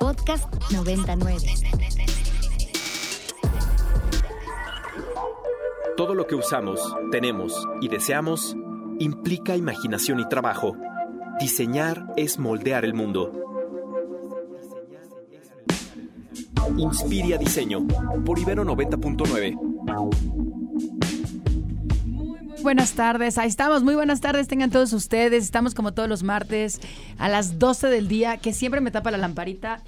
Podcast 99. Todo lo que usamos, tenemos y deseamos implica imaginación y trabajo. Diseñar es moldear el mundo. Inspiria Diseño por Ibero 90.9. Buenas tardes, ahí estamos, muy buenas tardes tengan todos ustedes, estamos como todos los martes a las 12 del día, que siempre me tapa la lamparita,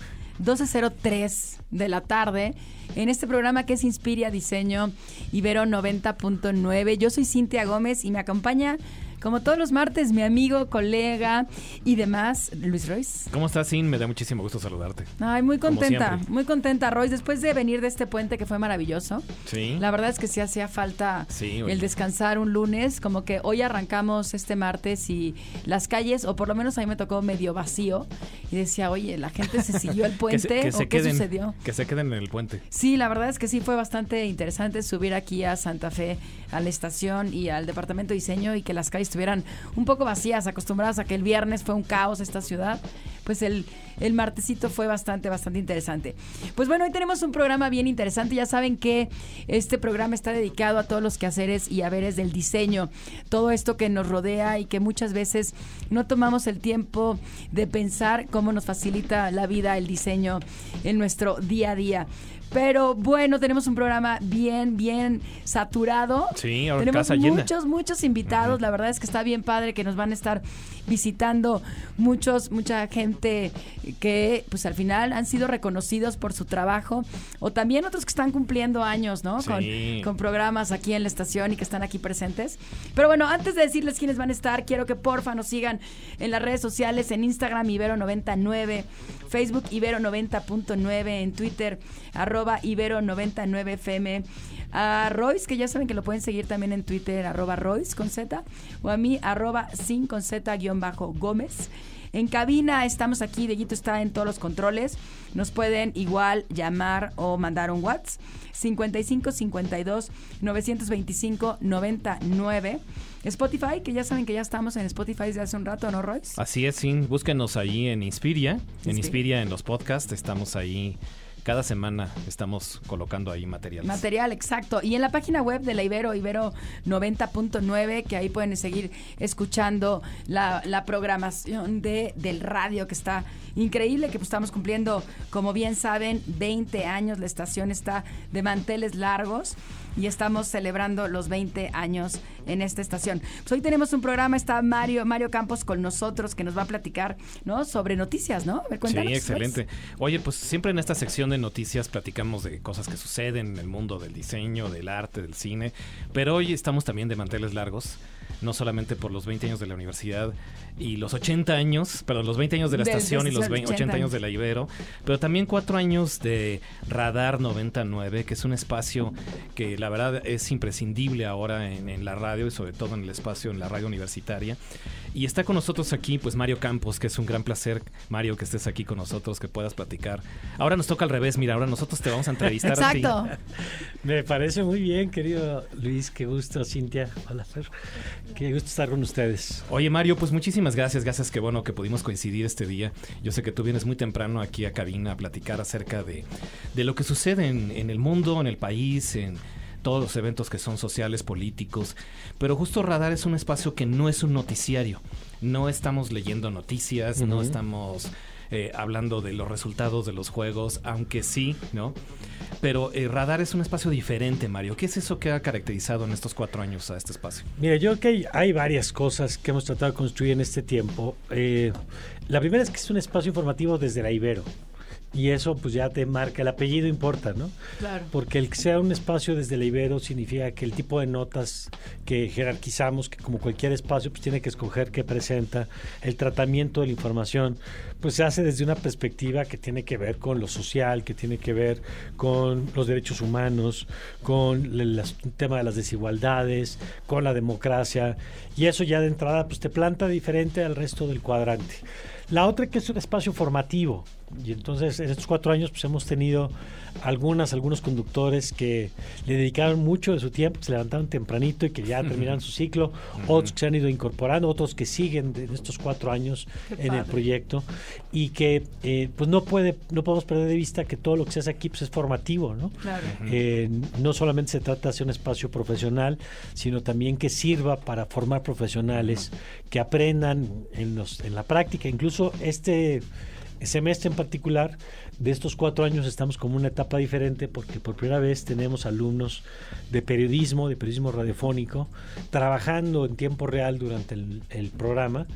12.03 de la tarde, en este programa que es Inspiria Diseño Ibero 90.9. Yo soy Cintia Gómez y me acompaña como todos los martes, mi amigo, colega y demás, Luis Royce. ¿Cómo estás, Sin? Me da muchísimo gusto saludarte. Ay, muy contenta, muy contenta, Royce, después de venir de este puente que fue maravilloso. Sí. La verdad es que sí hacía falta el descansar un lunes, como que hoy arrancamos este martes y las calles, o por lo menos a mí me tocó medio vacío, y decía, oye, la gente se siguió el puente, que se, ¿o qué sucedió? Que se queden en el puente. Sí, la verdad es que sí fue bastante interesante subir aquí a Santa Fe, a la estación y al departamento de diseño y que las calles estuvieran un poco vacías, acostumbradas a que el viernes fue un caos esta ciudad, pues el, el martesito fue bastante, bastante interesante. Pues bueno, hoy tenemos un programa bien interesante. Ya saben que este programa está dedicado a todos los quehaceres y haberes del diseño, todo esto que nos rodea y que muchas veces no tomamos el tiempo de pensar cómo nos facilita la vida el diseño en nuestro día a día. Pero bueno, tenemos un programa bien, bien saturado. Sí, ahora tenemos casa muchos, muchos invitados. La verdad es que está bien padre que nos van a estar visitando muchos, mucha gente que pues al final han sido reconocidos por su trabajo o también otros que están cumpliendo años, ¿no? Con, con programas aquí en la estación y que están aquí presentes. Pero bueno, antes de decirles quiénes van a estar, quiero que porfa nos sigan en las redes sociales, en Instagram Ibero99, Facebook Ibero90.9, en Twitter arroba Ibero99FM a Royce, que ya saben que lo pueden seguir también en Twitter, arroba Royce con Z, o a mí, arroba sin con Z guion bajo Gómez. En cabina estamos aquí, Deguito está en todos los controles. Nos pueden igual llamar o mandar un WhatsApp 55 52 925 99. Spotify, que ya saben que ya estamos en Spotify desde hace un rato, ¿no, Royce? Así es, sí. Búsquenos ahí en Inspiria, en Inspiria en los podcasts, estamos ahí cada semana estamos colocando ahí materiales. Material, exacto. Y en la página web de la Ibero, Ibero 90.9, que ahí pueden seguir escuchando la, la programación de, del radio, que está increíble, que pues estamos cumpliendo, como bien saben, 20 años. La estación está de manteles largos y estamos celebrando los 20 años en esta estación. Pues hoy tenemos un programa, está Mario, Mario Campos con nosotros, que nos va a platicar, ¿no? Sobre noticias, ¿no? A sí, excelente. Oye, pues siempre en esta sección de noticias platicamos de cosas que suceden en el mundo del diseño, del arte, del cine, pero hoy estamos también de manteles largos no solamente por los 20 años de la universidad y los 80 años, perdón, los 20 años de la estación y los 20, 80 años de la Ibero, pero también cuatro años de Radar 99, que es un espacio que la verdad es imprescindible ahora en, en la radio y sobre todo en el espacio en la radio universitaria. Y está con nosotros aquí, pues Mario Campos, que es un gran placer, Mario, que estés aquí con nosotros, que puedas platicar. Ahora nos toca al revés, mira, ahora nosotros te vamos a entrevistar Exacto. a ti. Me parece muy bien, querido Luis, qué gusto, Cintia. Hola, Fer. Qué gusto estar con ustedes. Oye, Mario, pues muchísimas gracias, gracias que bueno que pudimos coincidir este día. Yo sé que tú vienes muy temprano aquí a cabina a platicar acerca de, de lo que sucede en, en el mundo, en el país, en todos los eventos que son sociales, políticos, pero justo Radar es un espacio que no es un noticiario. No estamos leyendo noticias, uh -huh. no estamos eh, hablando de los resultados de los juegos, aunque sí, ¿no? Pero eh, Radar es un espacio diferente, Mario. ¿Qué es eso que ha caracterizado en estos cuatro años a este espacio? Mira, yo creo que hay, hay varias cosas que hemos tratado de construir en este tiempo. Eh, la primera es que es un espacio informativo desde la Ibero. Y eso pues ya te marca, el apellido importa, ¿no? Claro. Porque el que sea un espacio desde la Ibero significa que el tipo de notas que jerarquizamos, que como cualquier espacio pues tiene que escoger qué presenta, el tratamiento de la información, pues se hace desde una perspectiva que tiene que ver con lo social, que tiene que ver con los derechos humanos, con el tema de las desigualdades, con la democracia, y eso ya de entrada pues te planta diferente al resto del cuadrante. La otra que es un espacio formativo, Y entonces en estos cuatro años pues hemos tenido algunas, algunos conductores que le dedicaron mucho de su tiempo, que se levantaron tempranito y que ya terminaron su ciclo, otros que se han ido incorporando, otros que siguen en estos cuatro años en el proyecto. Y que eh, pues no puede, no podemos perder de vista que todo lo que se hace aquí pues, es formativo, ¿no? Claro. Eh, no solamente se trata de hacer un espacio profesional, sino también que sirva para formar profesionales que aprendan en, los, en la práctica. Incluso este semestre en particular, de estos cuatro años estamos como una etapa diferente porque por primera vez tenemos alumnos de periodismo, de periodismo radiofónico, trabajando en tiempo real durante el, el programa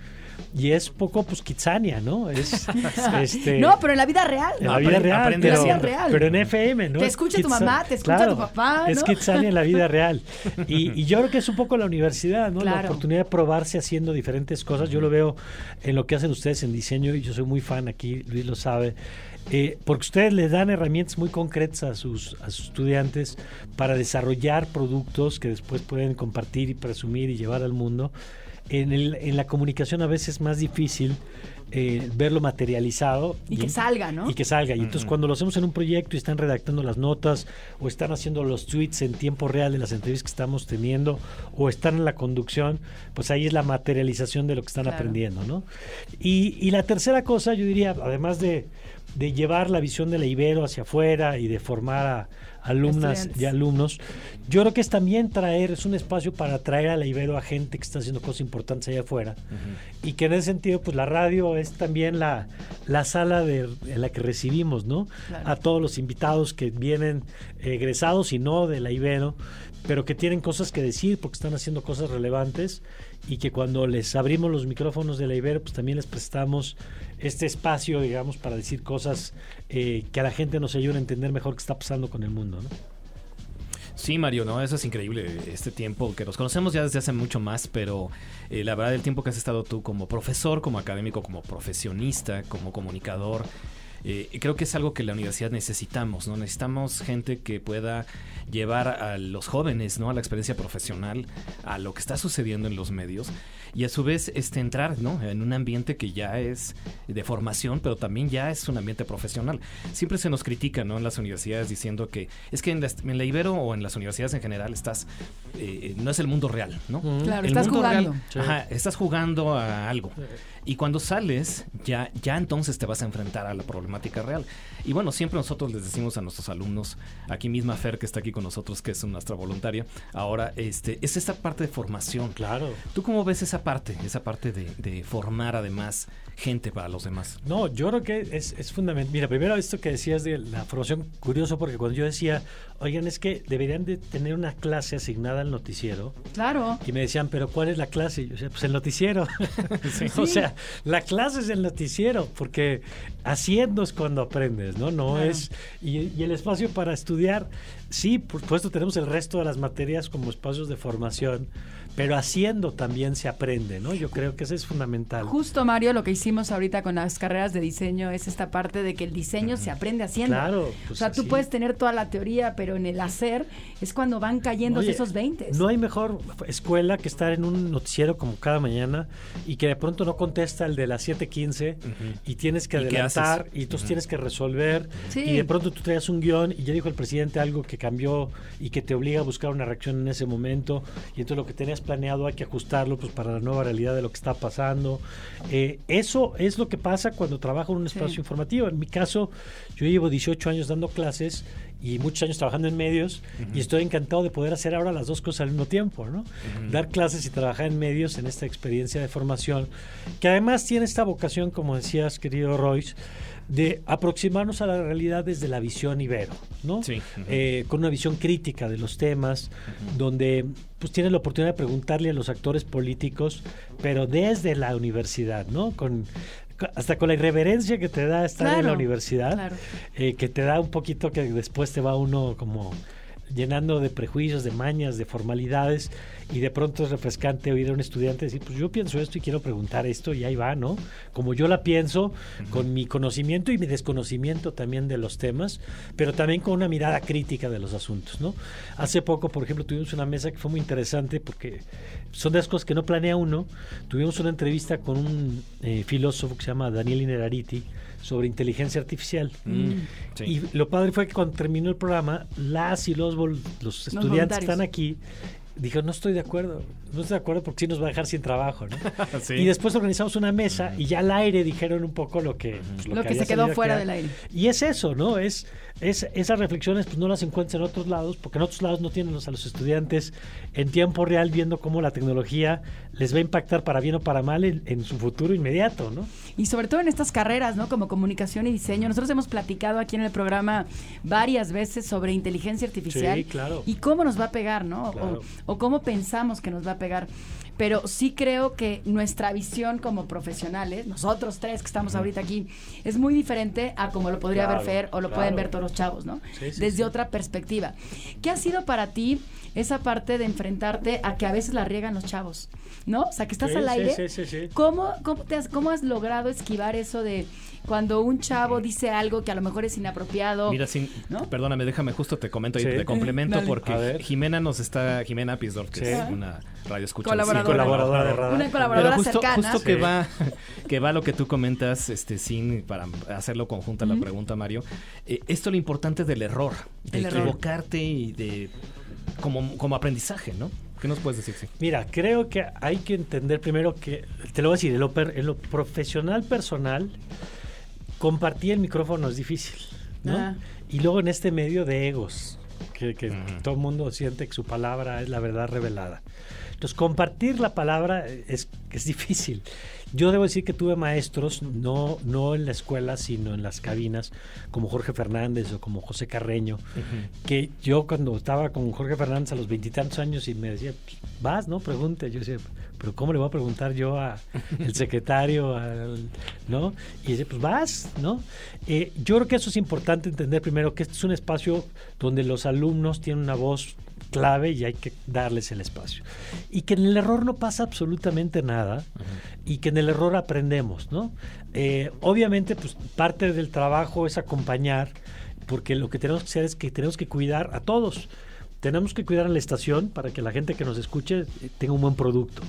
y es poco pues Kitsania, ¿no? Es, este, no, pero en la vida real. En la vida real, aprende pero, en la vida real. pero en FM, ¿no? Te Es escucha tu mamá, te escucha claro, tu papá, ¿no? Es Kitsania en la vida real. Y, y yo creo que es un poco la universidad, ¿no? La oportunidad de probarse haciendo diferentes cosas. Yo lo veo en lo que hacen ustedes en diseño y yo soy muy fan aquí, Luis lo sabe. eh, porque ustedes les dan herramientas muy concretas a sus, a sus estudiantes para desarrollar productos que después pueden compartir y presumir y llevar al mundo. En, el- en la comunicación a veces es más difícil eh, verlo materializado. Y que salga, ¿no? Y que salga. Y entonces cuando lo hacemos en un proyecto y están redactando las notas o están haciendo los tweets en tiempo real de las entrevistas que estamos teniendo o están en la conducción, pues ahí es la materialización de lo que están Claro. aprendiendo, ¿no? Y, y la tercera cosa, yo diría, además de, de llevar la visión de la Ibero hacia afuera y de formar a alumnas y alumnos, yo creo que es también traer, es un espacio para traer a la Ibero a gente que está haciendo cosas importantes allá afuera y que en ese sentido, pues la radio es también la, la sala de, en la que recibimos, ¿no? Claro. A todos los invitados que vienen egresados y no de la Ibero, pero que tienen cosas que decir porque están haciendo cosas relevantes y que cuando les abrimos los micrófonos de la Ibero, pues también les prestamos este espacio, digamos, para decir cosas eh, que a la gente nos ayuden a entender mejor qué está pasando con el mundo. Sí, Mario, no, eso es increíble, este tiempo que nos conocemos ya desde hace mucho más, pero eh, la verdad el tiempo que has estado tú como profesor, como académico, como profesionista, como comunicador, eh, creo que es algo que la universidad necesitamos, ¿no? Necesitamos gente que pueda llevar a los jóvenes, ¿no? A la experiencia profesional, a lo que está sucediendo en los medios y a su vez este entrar, ¿no? En un ambiente que ya es de formación, pero también ya es un ambiente profesional. Siempre se nos critica, ¿no? En las universidades diciendo que es que en la, en la Ibero o en las universidades en general estás, eh, no es el mundo real, ¿no? Claro, el estás mundo jugando. real, Sí. ajá, estás jugando a algo. Y cuando sales, ya, ya entonces te vas a enfrentar a la problemática real. Y bueno, siempre nosotros les decimos a nuestros alumnos, aquí misma Fer, que está aquí con nosotros, que es nuestra voluntaria, ahora, este, es esta parte de formación. Claro. ¿Tú cómo ves esa parte? Esa parte de, de formar además gente para los demás. No, yo creo que es, es fundamental. Mira, primero esto que decías de la formación, curioso porque cuando yo decía, oigan, es que deberían de tener una clase asignada al noticiero, Claro. y me decían, pero ¿cuál es la clase? Y yo decía, pues el noticiero. o sea, la clase es el noticiero, porque haciendo es cuando aprendes, ¿no? No Claro. es... Y, y el espacio para estudiar, sí, por supuesto tenemos el resto de las materias como espacios de formación, pero haciendo también se aprende, ¿no? Yo creo que eso es fundamental. Justo, Mario, lo que hicimos ahorita con las carreras de diseño es esta parte de que el diseño se aprende haciendo. Claro, pues o sea, tú así. puedes tener toda la teoría, pero en el hacer es cuando van cayendo Oye, esos 20. No hay mejor escuela que estar en un noticiero como cada mañana y que de pronto no contesta el de las 7:15 y tienes que ¿Y qué adelantar y entonces tienes que resolver Sí. y de pronto tú traías un guion y ya dijo el presidente algo que cambió y que te obliga a buscar una reacción en ese momento y entonces lo que tenías planeado hay que ajustarlo pues para la nueva realidad de lo que está pasando. Eh, eso es lo que pasa cuando trabajo en un espacio Sí. informativo. En mi caso, yo llevo 18 años dando clases y muchos años trabajando en medios y estoy encantado de poder hacer ahora las dos cosas al mismo tiempo, ¿no? Dar clases y trabajar en medios en esta experiencia de formación, que además tiene esta vocación, como decías, querido Royce, de aproximarnos a la realidad desde la visión ibero, ¿no? Sí. Eh, con una visión crítica de los temas, donde pues tienes la oportunidad de preguntarle a los actores políticos, pero desde la universidad, ¿no? Con hasta con la irreverencia que te da estar en la universidad, claro. eh, que te da un poquito que después te va uno como llenando de prejuicios, de mañas, de formalidades, y de pronto es refrescante oír a un estudiante decir, pues yo pienso esto y quiero preguntar esto y ahí va, ¿no? Como yo la pienso, con mi conocimiento y mi desconocimiento también de los temas, pero también con una mirada crítica de los asuntos, ¿no? Hace poco, por ejemplo, tuvimos una mesa que fue muy interesante porque son de las cosas que no planea uno. Tuvimos una entrevista con un eh, filósofo que se llama Daniel Inerariti sobre inteligencia artificial. Mm, sí. Y lo padre fue que cuando terminó el programa, las y los, los estudiantes que están aquí dijeron, no estoy de acuerdo, no estoy de acuerdo porque sí nos va a dejar sin trabajo, ¿no? Sí. Y después organizamos una mesa y ya al aire dijeron un poco lo que... pues, Lo que se quedó fuera del aire. Y es eso, ¿no? Es, es esas reflexiones pues no las encuentras en otros lados, porque en otros lados no tienen los- a los estudiantes en tiempo real viendo cómo la tecnología les va a impactar para bien o para mal en, en su futuro inmediato, ¿no? Y sobre todo en estas carreras, ¿no? Como comunicación y diseño. Nosotros hemos platicado aquí en el programa varias veces sobre inteligencia artificial. Sí, claro. Y cómo nos va a pegar, ¿no? O, cómo pensamos que nos va a pegar. Pero sí creo que nuestra visión como profesionales, nosotros tres que estamos ahorita aquí, es muy diferente a como lo podría Claro, ver Fer o lo claro. pueden ver todos los chavos, ¿no? Sí, sí, Desde sí. otra perspectiva. ¿Qué ha sido para ti esa parte de enfrentarte a que a veces la riegan los chavos? ¿No? O sea, que estás al aire. sí, sí, sí. ¿Cómo, cómo, te has, ¿Cómo has logrado esquivar eso de cuando un chavo dice algo que a lo mejor es inapropiado? Mira, sin, ¿No? perdóname, déjame justo te comento y Sí. te complemento Dale. Porque. Jimena nos está, Jimena Pisdorf, que Sí. es una radio escucha. Colaboradora. Colaboradora de radar. Una colaboradora Pero justo, cercana. justo que Sí. va que va lo que tú comentas, este, sin para hacerlo conjunta la pregunta, Mario. eh, esto es lo importante del error, de El error. equivocarte y de como, como aprendizaje, ¿no? ¿Qué nos puedes decir? Sí. Mira, creo que hay que entender primero que, te lo voy a decir, en lo, per- en lo profesional personal, compartir el micrófono es difícil, ¿no? Ah. Y luego en este medio de egos, que, todo el mundo siente que su palabra es la verdad revelada. Entonces, compartir la palabra es, es difícil. Yo debo decir que tuve maestros, no, no en la escuela, sino en las cabinas, como Jorge Fernández o como José Carreño, que yo cuando estaba con Jorge Fernández a los veintitantos años y me decía, "Pues, vas, ¿no? Pregunte. Yo decía, pero ¿cómo le voy a preguntar yo a el secretario, al- ¿no? Y dice, pues vas, ¿no? Eh, yo creo que eso es importante entender primero que este es un espacio donde los alumnos tienen una voz clave y hay que darles el espacio. Y que en el error no pasa absolutamente nada y que en el error aprendemos, ¿no? Eh, obviamente, pues parte del trabajo es acompañar, porque lo que tenemos que hacer es que tenemos que cuidar a todos. Tenemos que cuidar a la estación para que la gente que nos escuche eh, tenga un buen producto.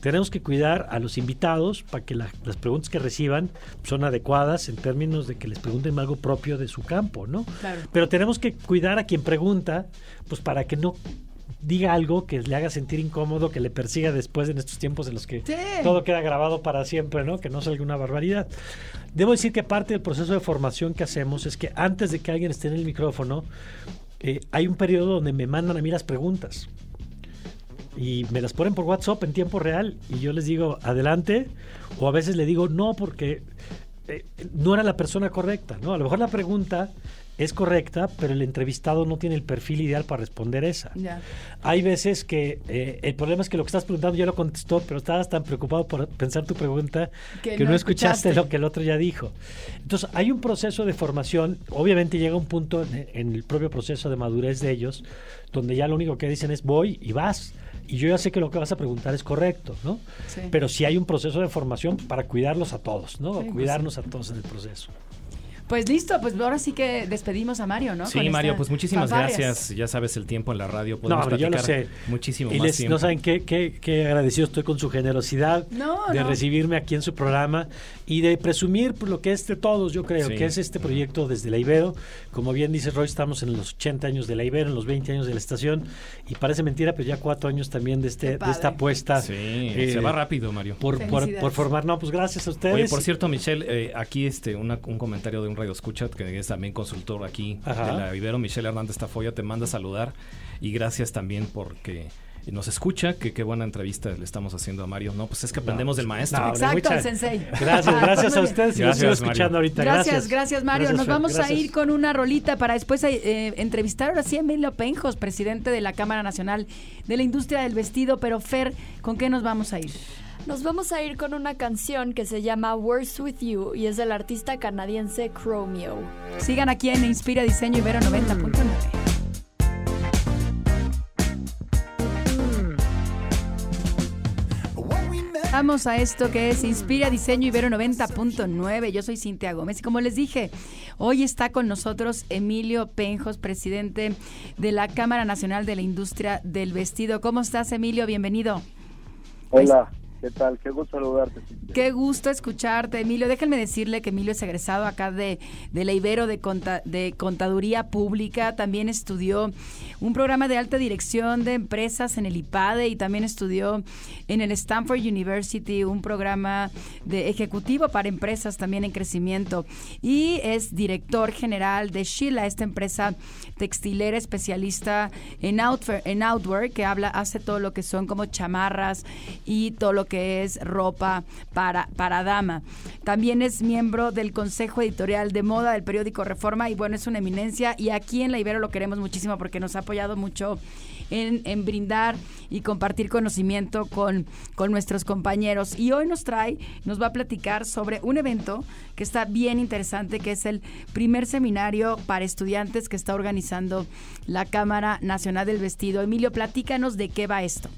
Tenemos que cuidar a los invitados para que la- las preguntas que reciban son adecuadas en términos de que les pregunten algo propio de su campo, ¿no? Claro. Pero tenemos que cuidar a quien pregunta, pues para que no diga algo que le haga sentir incómodo, que le persiga después en estos tiempos en los que Sí. todo queda grabado para siempre, ¿no? Que no salga una barbaridad. Debo decir que parte del proceso de formación que hacemos es que antes de que alguien esté en el micrófono, eh, hay un periodo donde me mandan a mí las preguntas. Y me las ponen por WhatsApp en tiempo real y yo les digo adelante o a veces le digo no porque eh, no era la persona correcta, ¿no? A lo mejor la pregunta es correcta, pero el entrevistado no tiene el perfil ideal para responder esa. Hay veces que eh, el problema es que lo que estás preguntando ya lo contestó, pero estabas tan preocupado por pensar tu pregunta Que que, no no, escuchaste, escuchaste. lo que el otro ya dijo. Entonces, hay un proceso de formación, obviamente llega un punto en, en el propio proceso de madurez de ellos, donde ya lo único que dicen es voy y vas. Y yo ya sé que lo que vas a preguntar es correcto, ¿no? Sí. Pero sí hay un proceso de formación para cuidarlos a todos, ¿no? Sí, pues Cuidarnos a todos en el proceso. Pues listo, pues ahora sí que despedimos a Mario, ¿no? Sí, Con Mario, pues muchísimas gracias. Ya sabes el tiempo en la radio. No, Podemos hombre, yo lo platicar sé. muchísimo Y más les, tiempo. no saben qué, qué, qué agradecido estoy con su generosidad No, de no. recibirme aquí en su programa y de presumir por lo que es de todos, yo creo, Sí. que es este proyecto desde la Ibero. Como bien dice Roy, estamos en los 80 años de la Ibero, en los 20 años de la estación y parece mentira, pero ya cuatro años también de, este, de esta apuesta. Sí, eh, se va rápido, Mario. Por, por, por formar, no, pues gracias a ustedes. Oye, por cierto, Michelle, eh, aquí este una- un comentario de un radio escucha que es también consultor aquí Ajá. de la Ibero, Michelle Hernández Tafoya, te manda a saludar y gracias también porque nos escucha, que qué buena entrevista le estamos haciendo a Mario. No, pues es que aprendemos del maestro. no, Exacto, el sensei. Gracias, gracias pues a ustedes. Gracias, sigo Mario. escuchando ahorita. Gracias, gracias, Mario. Gracias, Nos vamos a ir con una rolita para después eh, entrevistar ahora sí a Emilio Penjos, presidente de la Cámara Nacional de la Industria del Vestido. Pero Fer, ¿con qué nos vamos a ir? Nos vamos a ir con una canción que se llama Words With You y es del artista canadiense Chromeo. Sigan aquí en Inspira Diseño Ibero 90.9. regresamos a esto que es Inspira Diseño Ibero 90.9. Yo soy Cintia Gómez y como les dije, hoy está con nosotros Emilio Penjos, presidente de la Cámara Nacional de la Industria del Vestido. ¿Cómo estás, Emilio? Bienvenido. Hola. ¿Qué tal? Qué gusto saludarte. Qué gusto escucharte, Emilio. Déjenme decirle que Emilio es egresado acá de, de la Ibero de, de Contaduría Pública. También estudió un programa de alta dirección de empresas en el IPADE y también estudió en el Stanford University un programa de ejecutivo para empresas también en crecimiento. Y es director general de Sheila, esta empresa textilera especialista en outwear, en outwear que habla, hace todo lo que son como chamarras y todo lo que es ropa para, para dama. También es miembro del Consejo Editorial de Moda del periódico Reforma y bueno, es una eminencia y aquí en La Ibero lo queremos muchísimo porque nos ha apoyado mucho en, en, brindar y compartir conocimiento con, con, nuestros compañeros. Y hoy nos trae, nos va a platicar sobre un evento que está bien interesante, que es el primer seminario para estudiantes que está organizando la Cámara Nacional del Vestido. Emilio, platícanos de qué va esto.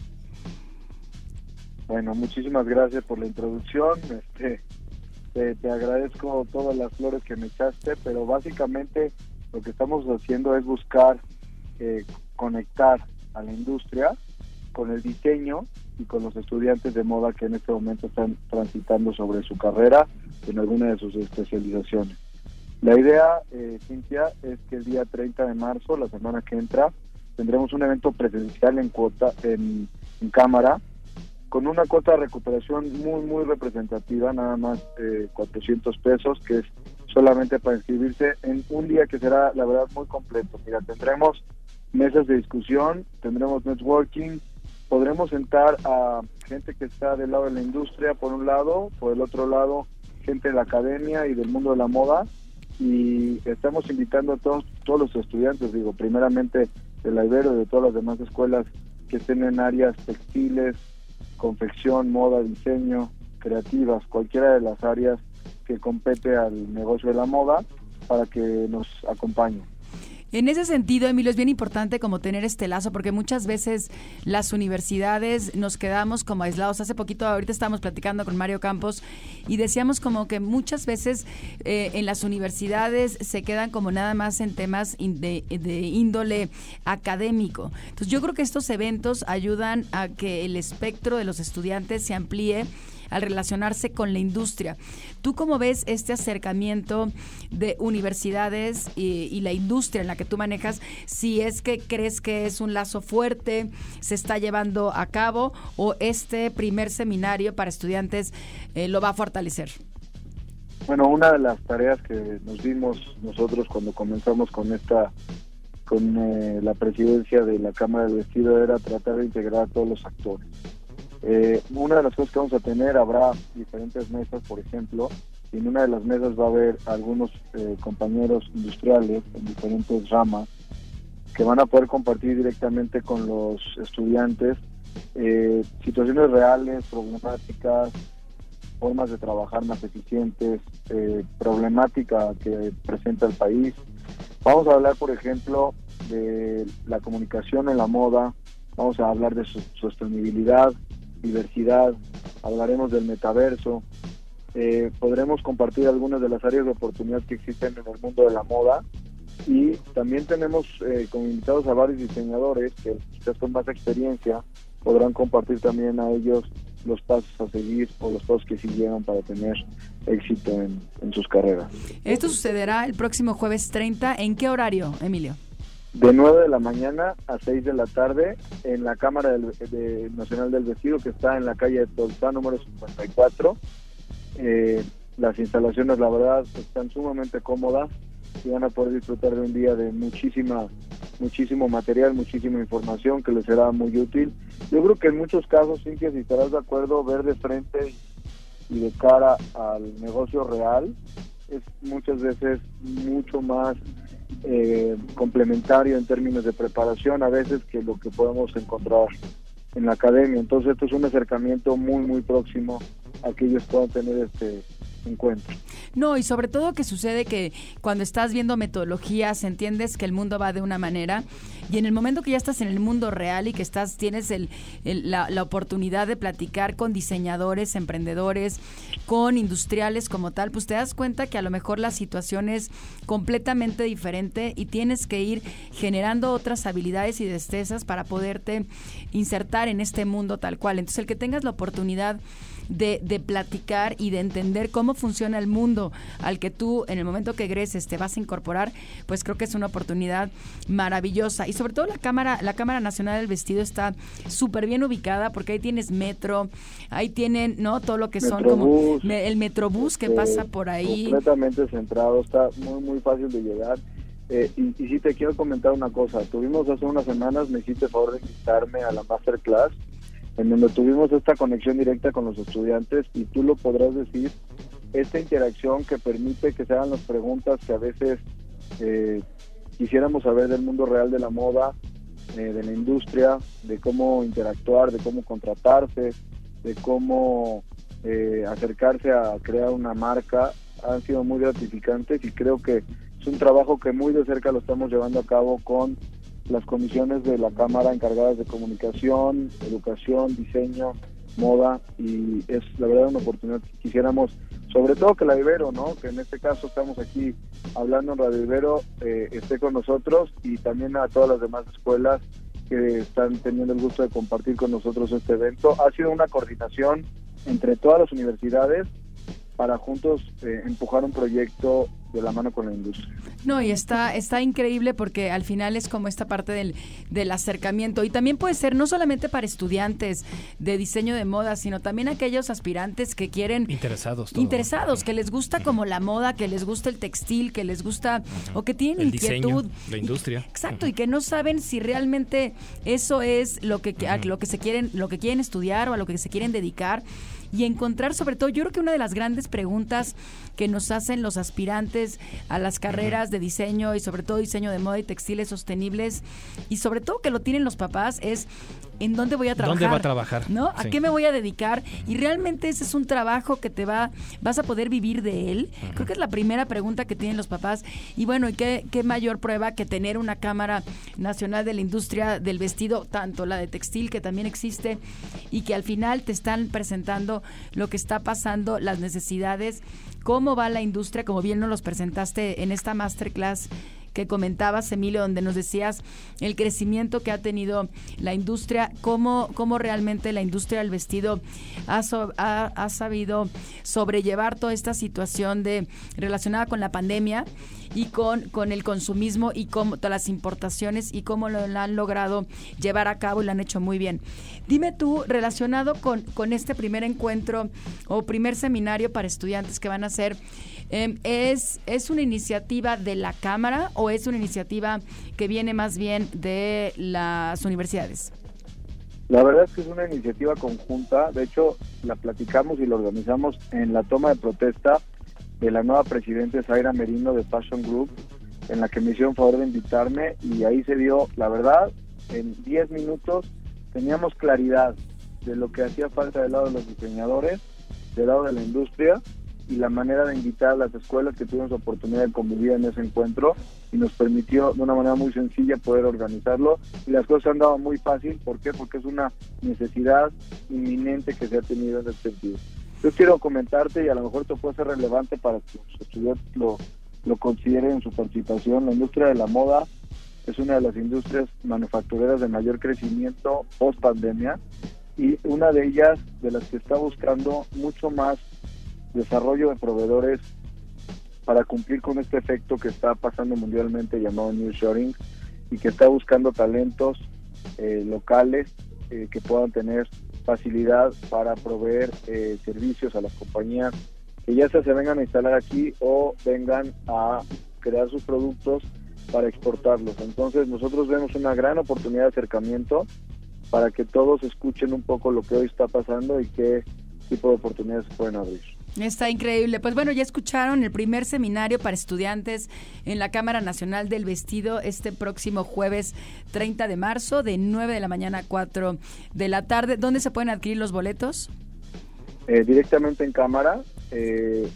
Bueno, muchísimas gracias por la introducción. Este, te, agradezco todas las flores que me echaste, pero básicamente lo que estamos haciendo es buscar eh, conectar a la industria con el diseño y con los estudiantes de moda que en este momento están transitando sobre su carrera en alguna de sus especializaciones. La idea, eh, Cintia, es que el día 30 de marzo, la semana que entra, tendremos un evento presencial en cuota en cámara con una cuota de recuperación muy, muy representativa, nada más eh, 400 pesos, que es solamente para inscribirse en un día que será, la verdad, muy completo. Mira, tendremos mesas de discusión, tendremos networking, podremos sentar a gente que está del lado de la industria, por un lado, por el otro lado, gente de la academia y del mundo de la moda, y estamos invitando a todos, todos los estudiantes, digo, primeramente de la Ibero y de todas las demás escuelas que estén en áreas textiles, confección, moda, diseño, creativas, cualquiera de las áreas que compete al negocio de la moda para que nos acompañen. En ese sentido, Emilio, es bien importante como tener este lazo, porque muchas veces las universidades nos quedamos como aislados. Hace poquito, ahorita estábamos platicando con Mario Campos y decíamos como que muchas veces eh, en las universidades se quedan como nada más en temas de, de índole académico. Entonces yo creo que estos eventos ayudan a que el espectro de los estudiantes se amplíe al relacionarse con la industria. ¿Tú cómo ves este acercamiento de universidades y, la industria en la que tú manejas? Si es que crees que es un lazo fuerte, se está llevando a cabo o este primer seminario para estudiantes eh, lo va a fortalecer. Bueno, una de las tareas que nos dimos nosotros cuando comenzamos con esta con eh, la presidencia de la Cámara del Vestido era tratar de integrar a todos los actores. Eh, una de las cosas que vamos a tener, habrá diferentes mesas, por ejemplo, y en una de las mesas va a haber algunos eh, compañeros industriales en diferentes ramas que van a poder compartir directamente con los estudiantes eh, situaciones reales, problemáticas, formas de trabajar más eficientes, problemática que presenta el país. Vamos a hablar, por ejemplo, de la comunicación en la moda, vamos a hablar de su sostenibilidad, diversidad, hablaremos del metaverso, eh, podremos compartir algunas de las áreas de oportunidad que existen en el mundo de la moda y también tenemos eh, como invitados a varios diseñadores que quizás con más experiencia podrán compartir también a ellos los pasos a seguir o los pasos que siguieron para tener éxito en, en sus carreras. Esto sucederá el próximo jueves 30. ¿En qué horario, Emilio? De 9 de la mañana a 6 de la tarde en la Cámara del, Nacional del Vestido que está en la calle de Tolzá número 54. Eh, las instalaciones, la verdad, están sumamente cómodas y van a poder disfrutar de un día de muchísima, muchísimo material, muchísima información que les será muy útil. Yo creo que en muchos casos, Cintia, si estarás de acuerdo, ver de frente y de cara al negocio real es muchas veces mucho más eh, complementario en términos de preparación a veces que lo que podemos encontrar en la academia. Entonces esto es un acercamiento muy, muy próximo a que ellos puedan tener este encuentro. No, y sobre todo que sucede que cuando estás viendo metodologías, entiendes que el mundo va de una manera y en el momento que ya estás en el mundo real y que estás tienes la, oportunidad de platicar con diseñadores, emprendedores, con industriales como tal, pues te das cuenta que a lo mejor la situación es completamente diferente y tienes que ir generando otras habilidades y destrezas para poderte insertar en este mundo tal cual. Entonces el que tengas la oportunidad de, platicar y de entender cómo funciona el mundo al que tú en el momento que egreses te vas a incorporar, pues creo que es una oportunidad maravillosa. Sobre todo la Cámara, la Cámara Nacional del Vestido está súper bien ubicada porque ahí tienes metro, ahí tienen, ¿no? Todo lo que son como me, el metrobús que pasa por ahí. Completamente centrado, está muy, muy fácil de llegar. Eh, y, y sí te quiero comentar una cosa, tuvimos hace unas semanas, me hiciste favor de invitarme a la masterclass en donde tuvimos esta conexión directa con los estudiantes y tú lo podrás decir, esta interacción que permite que se hagan las preguntas que a veces eh, quisiéramos saber del mundo real de la moda, eh, de la industria, de cómo interactuar, de cómo contratarse, de cómo eh, acercarse a crear una marca, han sido muy gratificantes y creo que es un trabajo que muy de cerca lo estamos llevando a cabo con las comisiones de la Cámara encargadas de comunicación, educación, diseño, moda y es la verdad una oportunidad que quisiéramos, sobre todo que la Ibero, ¿no? que en este caso estamos aquí hablando en Radio Ibero, eh, esté con nosotros y también a todas las demás escuelas que están teniendo el gusto de compartir con nosotros este evento. Ha sido una coordinación entre todas las universidades para juntos eh, empujar un proyecto de la mano con la industria. No, y está, está increíble porque al final es como esta parte del, del acercamiento. Y también puede ser no solamente para estudiantes de diseño de moda, sino también aquellos aspirantes que quieren... Interesados. Interesados, que les gusta como la moda, que les gusta el textil, que les gusta... o que tienen El inquietud. diseño, la industria. Exacto, y que no saben si realmente eso es lo que, a lo que se quieren, lo que quieren estudiar o a lo que se quieren dedicar y encontrar sobre todo, yo creo que una de las grandes preguntas que nos hacen los aspirantes a las carreras de diseño y sobre todo diseño de moda y textiles sostenibles y sobre todo que lo tienen los papás es en dónde voy a trabajar. ¿Dónde va a trabajar? ¿No? ¿A Sí. qué me voy a dedicar? Y realmente ese es un trabajo que te va, vas a poder vivir de él. Creo que es la primera pregunta que tienen los papás. Y bueno, ¿y qué, qué mayor prueba que tener una Cámara Nacional de la Industria del Vestido, tanto la de textil que también existe, y que al final te están presentando lo que está pasando, las necesidades, cómo va la industria, como bien nos los presentaste en esta masterclass que comentabas, Emilio, donde nos decías el crecimiento que ha tenido la industria, cómo, cómo realmente la industria del vestido ha, ha- ha sabido sobrellevar toda esta situación de relacionada con la pandemia y con, con el consumismo y cómo todas las importaciones y cómo lo, lo han logrado llevar a cabo y lo han hecho muy bien. Dime tú, relacionado con, con este primer encuentro o primer seminario para estudiantes que van a hacer, eh, ¿es, ¿es una iniciativa de la Cámara o es una iniciativa que viene más bien de las universidades? La verdad es que es una iniciativa conjunta, de hecho la platicamos y la organizamos en la toma de protesta de la nueva presidenta Zaira Merino de Fashion Group, en la que me hicieron favor de invitarme y ahí se dio, la verdad, en 10 minutos teníamos claridad de lo que hacía falta del lado de los diseñadores, del lado de la industria y la manera de invitar a las escuelas que tuvimos oportunidad de convivir en ese encuentro y nos permitió de una manera muy sencilla poder organizarlo y las cosas han dado muy fácil, ¿por qué? Porque es una necesidad inminente que se ha tenido en este sentido. Yo quiero comentarte y a lo mejor esto puede ser relevante para que los estudiantes lo, lo consideren en su participación. La industria de la moda es una de las industrias manufactureras de mayor crecimiento post pandemia y una de ellas de las que está buscando mucho más desarrollo de proveedores para cumplir con este efecto que está pasando mundialmente llamado nearshoring y que está buscando talentos eh, locales eh, que puedan tener facilidad para proveer eh, servicios a las compañías que ya sea se vengan a instalar aquí o vengan a crear sus productos para exportarlos. Entonces nosotros vemos una gran oportunidad de acercamiento para que todos escuchen un poco lo que hoy está pasando y qué tipo de oportunidades se pueden abrir. Está increíble. Pues bueno, ya escucharon el primer seminario para estudiantes en la Cámara Nacional del Vestido este próximo jueves 30 de marzo de 9 de la mañana a 4 de la tarde. ¿Dónde se pueden adquirir los boletos? Eh, directamente en cámara, eh,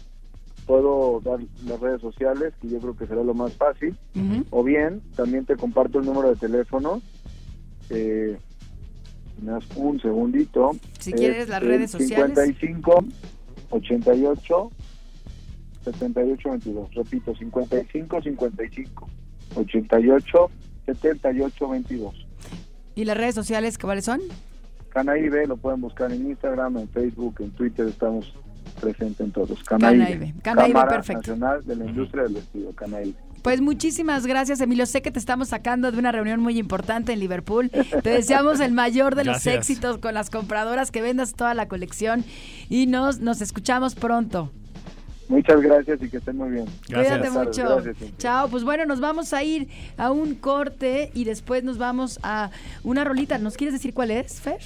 puedo dar las redes sociales, que yo creo que será lo más fácil. O bien, también te comparto el número de teléfono. Eh, un segundito. Si quieres, las redes sociales. 55 88 78 22. Repito, 55 55 88 78 22. ¿Y las redes sociales cuáles son? Canaíbe lo pueden buscar en Instagram, en Facebook, en Twitter, estamos presentes en todos. Canaíbe, Canaíbe, Canaíbe, Cámara perfecto. Nacional de la Industria del Vestido, Canaíbe. Pues muchísimas gracias, Emilio. Sé que te estamos sacando de una reunión muy importante en Liverpool. Te deseamos el mayor de los éxitos con las compradoras, que vendas toda la colección y nos, nos escuchamos pronto. Muchas gracias y que estén muy bien. Gracias. Cuídate mucho. gracias. Chao. Pues bueno, nos vamos a ir a un corte y después nos vamos a una rolita. ¿Nos quieres decir cuál es, Fer?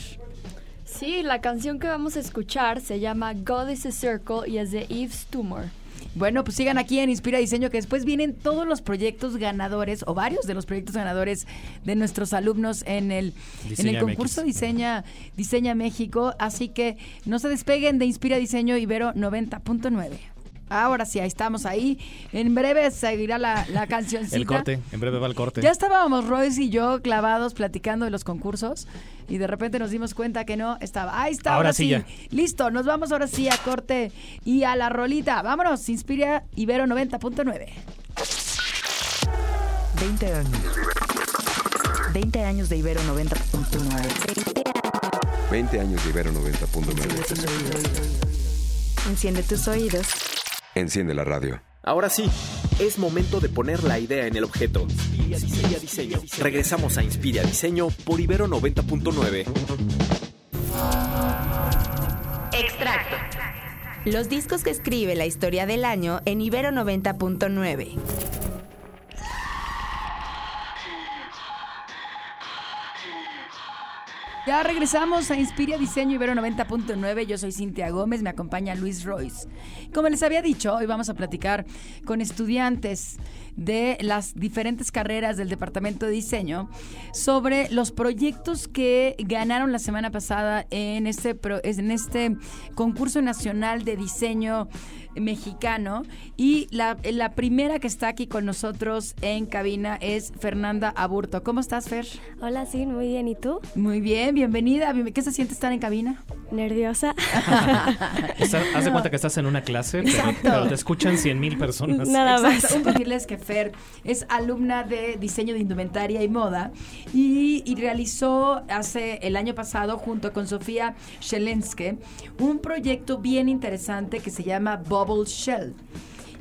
Sí, la canción que vamos a escuchar se llama God is a Circle y es de Yves Tumor. Bueno, pues sigan aquí en Inspira Diseño, que después vienen todos los proyectos ganadores, o varios de los proyectos ganadores de nuestros alumnos en el, en el concurso MX. Diseña, Diseña México. Así que no se despeguen de Inspira Diseño Ibero 90.9. Ahora sí, ahí estamos ahí. En breve seguirá la, la cancioncita. El corte, en breve va el corte. Ya estábamos Royce y yo clavados platicando de los concursos y de repente nos dimos cuenta que no estaba. Ahí está, ahora, Ahora sí sí. ya. Listo, nos vamos ahora sí a corte y a la rolita. Vámonos, Inspira Ibero 90.9. 20 años. 20 años de Ibero 90.9. 20 años de Ibero 90.9. Enciende tus oídos. Enciende la radio. Ahora sí, es momento de poner la idea en el objeto. Inspira Diseño. Regresamos a Inspira Diseño por Ibero 90.9. Extracto. Los discos que escribe la historia del año en Ibero 90.9. Ya regresamos a Inspira Diseño Ibero 90.9. Yo soy Cintia Gómez, me acompaña Luis Royce. Como les había dicho, hoy vamos a platicar con estudiantes de las diferentes carreras del Departamento de Diseño sobre los proyectos que ganaron la semana pasada en este, este concurso nacional de diseño mexicano. Y la, la primera que está aquí con nosotros en cabina es Fernanda Aburto. ¿Cómo estás, Fer? Hola, sí, muy bien. ¿Y tú? Muy bien, bienvenida. Bien- ¿Qué se siente estar en cabina? ¿Nerviosa? Está- haz de cuenta que estás en una clase, pero, te escuchan 100 mil personas. Nada más. Exacto. Un decirles que Fer es alumna de diseño de indumentaria y moda y, y realizó hace el año pasado junto con Sofía Shelenske un proyecto bien interesante que se llama Shell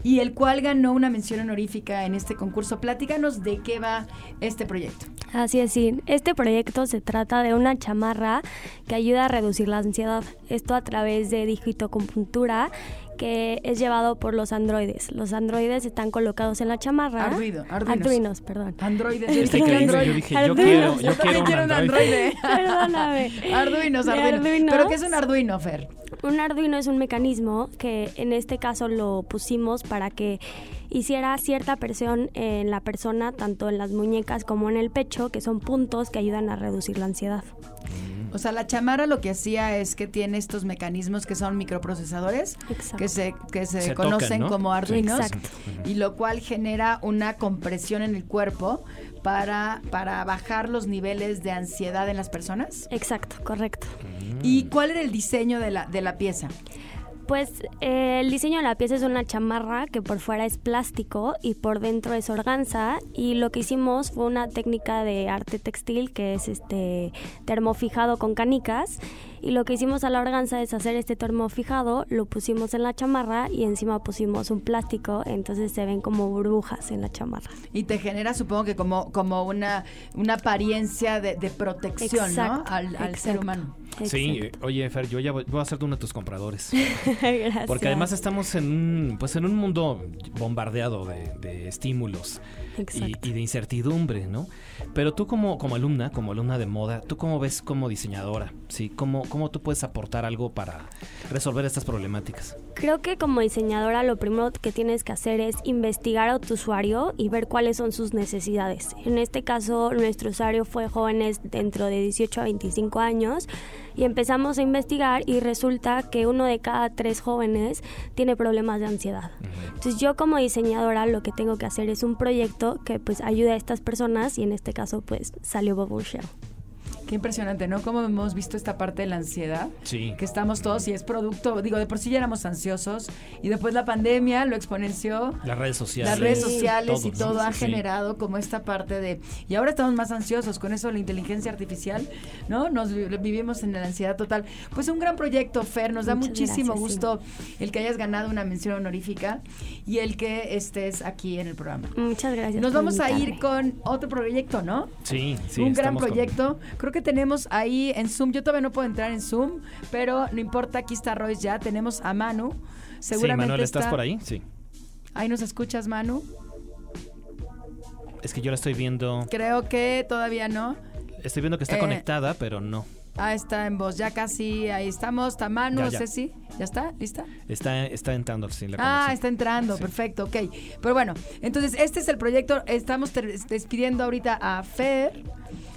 y el cual ganó una mención honorífica en este concurso. Platícanos de qué va este proyecto. Así es, sí. Este proyecto se trata de una chamarra que ayuda a reducir la ansiedad. Esto a través de digitocomputtura que es llevado por los androides. Los androides están colocados en la chamarra. Arduino, arduinos. Arduinos, perdón. Androides. Yo dije, yo Arduinos. quiero, yo Yo quiero un también Android. Perdóname. Arduinos. arduinos. ¿Pero qué es un arduino, Fer? Un arduino es un mecanismo que en este caso lo pusimos para que hiciera cierta presión en la persona, tanto en las muñecas como en el pecho, que son puntos que ayudan a reducir la ansiedad. O sea, la chamarra lo que hacía es que tiene estos mecanismos que son microprocesadores Exacto. que se, que se, Se conocen tocan, ¿no? como arduinos Exacto. y lo cual genera una compresión en el cuerpo para, para bajar los niveles de ansiedad en las personas. Exacto, correcto. ¿Y cuál era el diseño de la, de la pieza? Pues eh, el diseño de la pieza es una chamarra que por fuera es plástico y por dentro es organza. Y lo que hicimos fue una técnica de arte textil que es este termofijado con canicas y lo que hicimos a la organza es hacer este termofijado, lo pusimos en la chamarra y encima pusimos un plástico, entonces se ven como burbujas en la chamarra. Y te genera, supongo que como, como una, una apariencia de, de protección, ¿no? Al, al ser exacto. humano. Sí, Exacto. oye Fer, yo ya voy, voy a ser uno de tus compradores. Gracias. Porque además estamos en un, pues en un mundo bombardeado de, de estímulos y de incertidumbre, ¿no? Pero tú como, como alumna, como alumna de moda, ¿tú cómo ves como diseñadora? ¿Sí? ¿Cómo, ¿Cómo tú puedes aportar algo para resolver estas problemáticas? Creo que como diseñadora lo primero que tienes que hacer es investigar a tu usuario y ver cuáles son sus necesidades. En este caso, nuestro usuario fue jóvenes dentro de 18 a 25 años y empezamos a investigar y resulta que uno de cada tres jóvenes tiene problemas de ansiedad. Entonces yo como diseñadora lo que tengo que hacer es un proyecto que pues ayude a estas personas y en este caso pues salió Bubble Shell. Qué impresionante, ¿no? Como hemos visto esta parte de la ansiedad. Sí. Que estamos todos y es producto, digo, de por sí ya éramos ansiosos y después la pandemia lo exponenció. Las redes sociales. Las redes sociales y todo, todo ha sí. generado como esta parte de... Y ahora estamos más ansiosos con eso, la inteligencia artificial, ¿no? Nos vi- vivimos en la ansiedad total. Pues un gran proyecto, Fer, nos da muchísimo gracias, sí. gusto el que hayas ganado una mención honorífica y el que estés aquí en el programa. Muchas gracias. Nos vamos a ir con otro proyecto, ¿no? Sí, sí. un gran con- proyecto. Creo que tenemos ahí en Zoom. Yo todavía no puedo entrar en Zoom, pero no importa. Aquí está Royce ya. Tenemos a Manu. Sí, Seguramente Manuel, ¿estás está- por ahí? Sí. Ahí nos escuchas, Manu. Es que yo la estoy viendo. Creo que todavía no. Estoy viendo que está Eh, conectada, pero no. Ah, está en voz. Ya casi. Ahí estamos. Está Manu, Ya, no ya. sé si. ¿Ya está? ¿Lista? Está, está entrando sin la Ah, está entrando, perfecto, ok. Pero bueno, entonces este es el proyecto. Estamos despidiendo ahorita a Fer.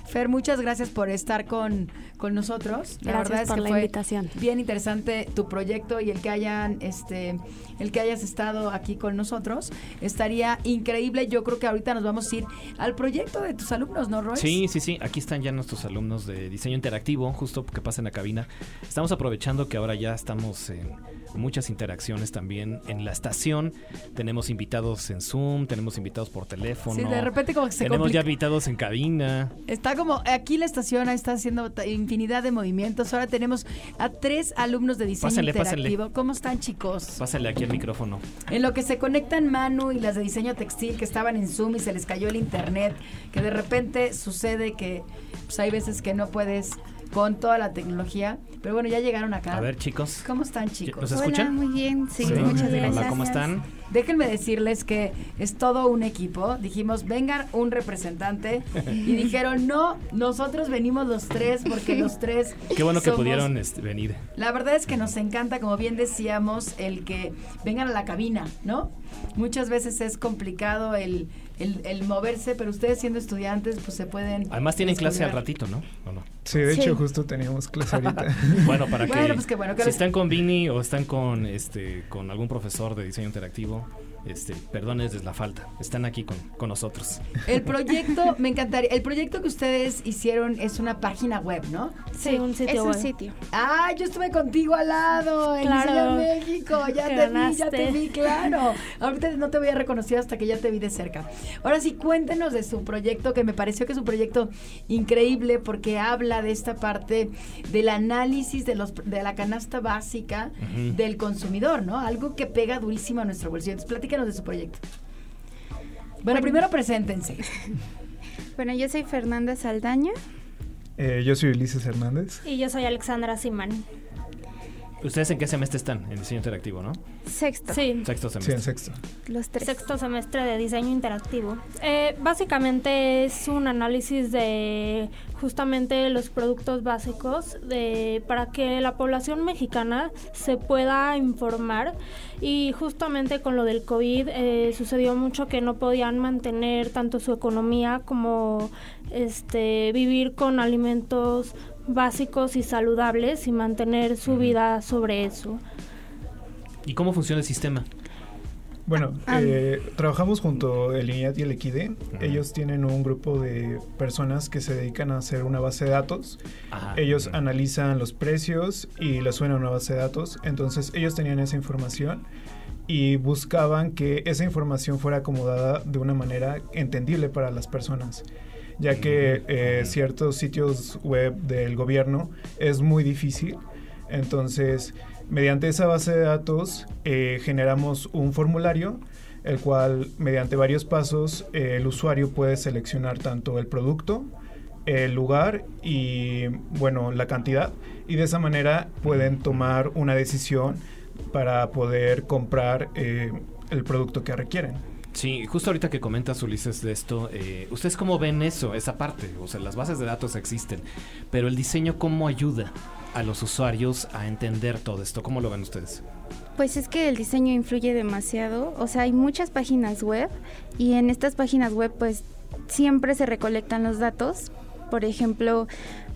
Fer, muchas gracias por estar con, con nosotros. La Gracias verdad es por que la fue invitación. bien interesante tu proyecto y el que hayan, este, el que hayas estado aquí con nosotros. Estaría increíble. Yo creo que ahorita nos vamos a ir al proyecto de tus alumnos, ¿no, Royce? Sí, sí, sí. Aquí están ya nuestros alumnos de diseño interactivo, justo que pasen a cabina. Estamos aprovechando que ahora ya estamos en muchas interacciones también en la estación. Tenemos invitados en Zoom, tenemos invitados por teléfono. Sí, de repente como que se Tenemos ya invitados en cabina. Está como, aquí la estación está haciendo infinidad de movimientos. Ahora tenemos a tres alumnos de diseño Pásenle, pásenle. interactivo. ¿Cómo están, chicos? Pásale aquí el micrófono. En lo que se conectan Manu y las de diseño textil que estaban en Zoom y se les cayó el internet, que de repente sucede que pues hay veces que no puedes con toda la tecnología, pero bueno, ya llegaron acá. A ver, chicos. ¿Cómo están, chicos? ¿Nos escuchan? muy bien, sí, Sí. muchas gracias. Hola, ¿cómo están? Déjenme decirles que es todo un equipo. Dijimos, vengan un representante. Y dijeron, no, nosotros venimos los tres porque los tres. Qué bueno que pudieron este, venir. La verdad es que nos encanta, como bien decíamos, el que vengan a la cabina, ¿no? Muchas veces es complicado el, el- el moverse, pero ustedes siendo estudiantes, pues se pueden. Además tienen clase al ratito, ¿no? ¿O no? Sí, de Sí. hecho justo teníamos clase ahorita. Bueno, para que, Bueno, pues bueno que si los- están con Vini o están con este con algún profesor de diseño interactivo, este, perdónenles la falta. Están aquí con, con nosotros. El proyecto, me encantaría. El proyecto que ustedes hicieron es una página web, ¿no? Sí, un sitio es un sitio. Ah, yo estuve contigo al lado en Claro. México. Ya te vi, ya te vi, claro. Ahorita no te voy a reconocer hasta que ya te vi de cerca. Ahora sí, cuéntenos de su proyecto, que me pareció que es un proyecto increíble porque habla de esta parte del análisis de, los, de la canasta básica del consumidor, ¿no? Algo que pega durísimo a nuestro bolsillo. Entonces, platícanos de su proyecto. Bueno, primero preséntense. Bueno, yo soy Fernanda Saldaña. Eh, yo soy Ulises Hernández. Y yo soy Alexandra Simán. ¿Ustedes en qué semestre están en diseño interactivo, no? Sexto. Sí. Sexto Sí, semestre. en sexto. Los tres. Sexto semestre de diseño interactivo. Eh, básicamente es un análisis de justamente los productos básicos de, para que la población mexicana se pueda informar y justamente con lo del COVID eh, sucedió mucho que no podían mantener tanto su economía como este vivir con alimentos básicos y saludables y mantener su vida sobre eso. ¿Y cómo funciona el sistema? Bueno, Ah. eh, trabajamos junto el INEAT y el Equide. Ellos tienen un grupo de personas que se dedican a hacer una base de datos. Ajá. Ellos analizan los precios y la suben a una base de datos. Entonces ellos tenían esa información y buscaban que esa información fuera acomodada de una manera entendible para las personas, ya que eh, ciertos sitios web del gobierno es muy difícil. Entonces, mediante esa base de datos eh, generamos un formulario, el cual mediante varios pasos eh, el usuario puede seleccionar tanto el producto, el lugar y bueno la cantidad y de esa manera pueden tomar una decisión para poder comprar el producto que requieren. Sí, justo ahorita que comentas, Ulises, de esto, eh, ¿ustedes cómo ven eso, esa parte? O sea, las bases de datos existen, pero el diseño, ¿cómo ayuda a los usuarios a entender todo esto? ¿Cómo lo ven ustedes? Pues es que el diseño influye demasiado, o sea, hay muchas páginas web y en estas páginas web pues siempre se recolectan los datos. Por ejemplo,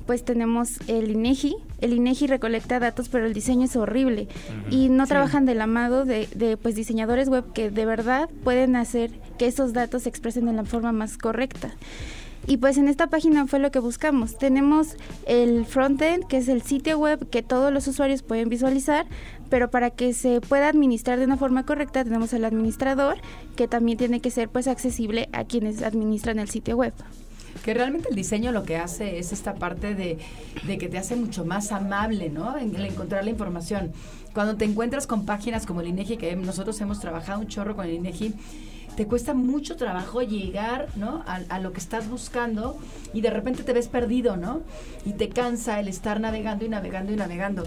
pues tenemos el INEGI. El INEGI recolecta datos, pero el diseño es horrible y no trabajan de la mano de, de, pues diseñadores web que de verdad pueden hacer que esos datos se expresen de la forma más correcta. Y pues en esta página fue lo que buscamos. Tenemos el frontend, que es el sitio web que todos los usuarios pueden visualizar, pero para que se pueda administrar de una forma correcta tenemos el administrador, que también tiene que ser pues accesible a quienes administran el sitio web que realmente el diseño lo que hace es esta parte de, de que te hace mucho más amable, ¿no? En el encontrar la información. Cuando te encuentras con páginas como el INEGI, que nosotros hemos trabajado un chorro con el INEGI, te cuesta mucho trabajo llegar, ¿no? A, lo que estás buscando y de repente te ves perdido, ¿no? Y te cansa el estar navegando y navegando y navegando.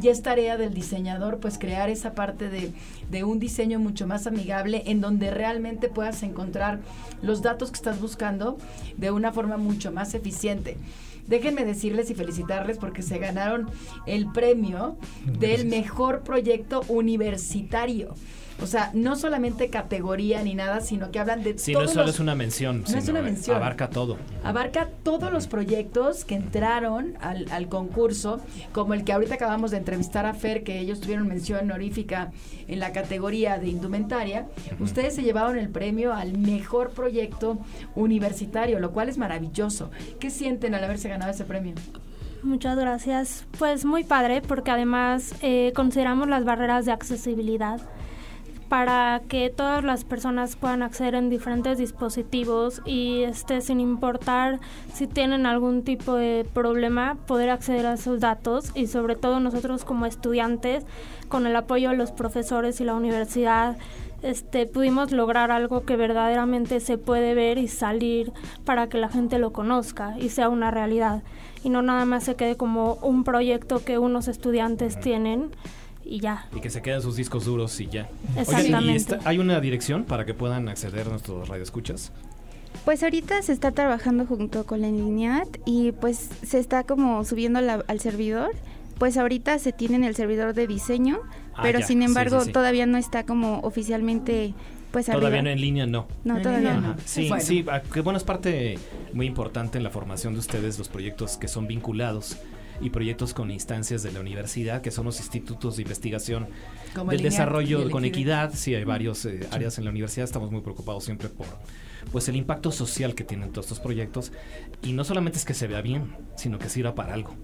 Y es tarea del diseñador, pues, crear esa parte de, de un diseño mucho más amigable en donde realmente puedas encontrar los datos que estás buscando de una forma mucho más eficiente. Déjenme decirles y felicitarles porque se ganaron el premio del mejor proyecto universitario. O sea, no solamente categoría ni nada, sino que hablan de sí, no solo es una mención, no es una mención. abarca todo. Abarca todos los proyectos que entraron al, al, concurso, como el que ahorita acabamos de entrevistar a Fer, que ellos tuvieron mención honorífica en la categoría de indumentaria. Ustedes se llevaron el premio al mejor proyecto universitario, lo cual es maravilloso. ¿Qué sienten al haberse ganado ese premio? Muchas gracias. Pues muy padre porque además eh, consideramos las barreras de accesibilidad para que todas las personas puedan acceder en diferentes dispositivos y este sin importar si tienen algún tipo de problema poder acceder a esos datos y sobre todo nosotros como estudiantes con el apoyo de los profesores y la universidad este pudimos lograr algo que verdaderamente se puede ver y salir para que la gente lo conozca y sea una realidad. Y no nada más se quede como un proyecto que unos estudiantes tienen y ya. Y que se queden sus discos duros y ya. Exactamente. ¿Hay una dirección para que puedan acceder a nuestros radioescuchas? Pues ahorita se está trabajando junto con la Lineat y pues se está como subiendo al servidor. Pues ahorita se tiene en el servidor de diseño, ah, pero sin embargo todavía no está como oficialmente pues todavía no en línea no. No, todavía no. Sí, sí, ah, que bueno, es parte muy importante en la formación de ustedes los proyectos que son vinculados y proyectos con instancias de la universidad, que son los institutos de investigación del desarrollo con equidad. Sí, hay varios eh, áreas en la universidad. Estamos muy preocupados siempre por pues el impacto social que tienen todos estos proyectos. Y no solamente es que se vea bien, sino que sirva para algo.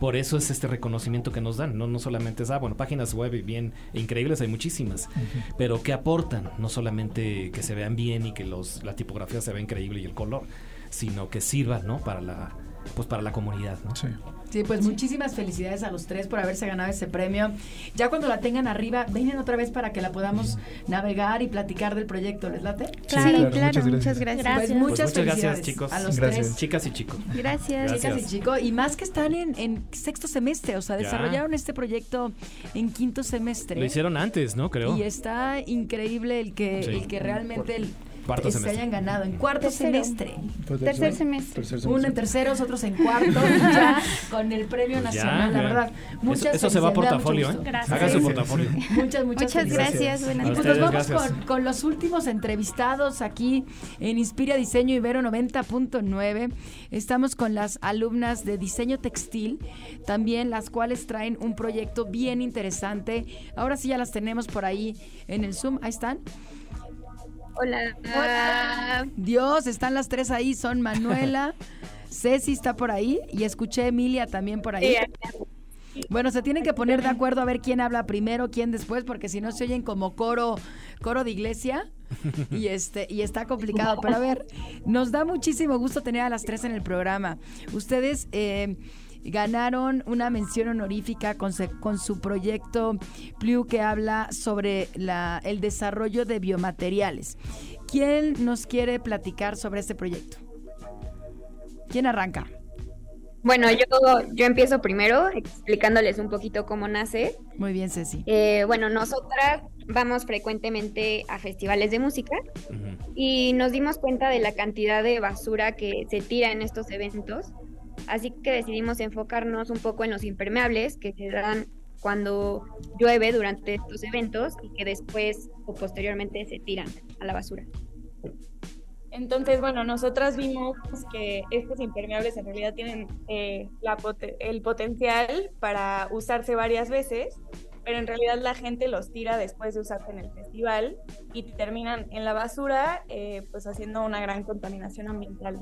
Por eso es este reconocimiento que nos dan. No, no solamente es, ah, bueno, páginas web bien increíbles, hay muchísimas. Pero que aportan, no solamente que se vean bien y que los, la tipografía se vea increíble y el color, sino que sirva, ¿no? Para la, pues para la comunidad, ¿no? Sí. Sí, pues muchísimas felicidades a los tres por haberse ganado ese premio. Ya cuando la tengan arriba, vengan otra vez para que la podamos navegar y platicar del proyecto. ¿Les late? Claro, claro, muchas gracias. Pues muchas, pues gracias, chicos. A los tres. Chicas y chicos. Gracias. Chicas y chicos. Y más que están en, en sexto semestre, o sea, desarrollaron este proyecto en quinto semestre. Lo hicieron antes, ¿no? Creo. Y está increíble el que, el que realmente... El, Cuarto se hayan ganado en cuarto semestre. Tercer semestre. Uno en terceros, otros en cuarto, ya con el premio pues nacional, la verdad. Muchas eso, se va a portafolio, ¿eh? Gracias. Haga su portafolio. Muchas, muchas, muchas gracias. Buenas pues nos vamos con, con, los últimos entrevistados aquí en Inspira Diseño Ibero 90.9. Estamos con las alumnas de diseño textil, también las cuales traen un proyecto bien interesante. Ahora sí ya las tenemos por ahí en el Zoom. Ahí están. Hola. Hola. Dios, están las tres ahí, son Manuela, Ceci está por ahí y escuché Emilia también por ahí. Bueno, se tienen que poner de acuerdo a ver quién habla primero, quién después, porque si no se oyen como coro, coro de iglesia y este y está complicado. Pero a ver, nos da muchísimo gusto tener a las tres en el programa. Ustedes eh, ganaron una mención honorífica con, con su proyecto Plu que habla sobre la, el desarrollo de biomateriales. ¿Quién nos quiere platicar sobre este proyecto? ¿Quién arranca? Bueno, yo, yo empiezo primero explicándoles un poquito cómo nace. Muy bien, Ceci. Eh, bueno, nosotras vamos frecuentemente a festivales de música y nos dimos cuenta de la cantidad de basura que se tira en estos eventos Así que decidimos enfocarnos un poco en los impermeables que se dan cuando llueve durante estos eventos y que después o posteriormente se tiran a la basura. Entonces, bueno, nosotras vimos que estos impermeables en realidad tienen eh, el potencial para usarse varias veces, pero en realidad la gente los tira después de usarse en el festival y terminan en la basura, eh, pues haciendo una gran contaminación ambiental,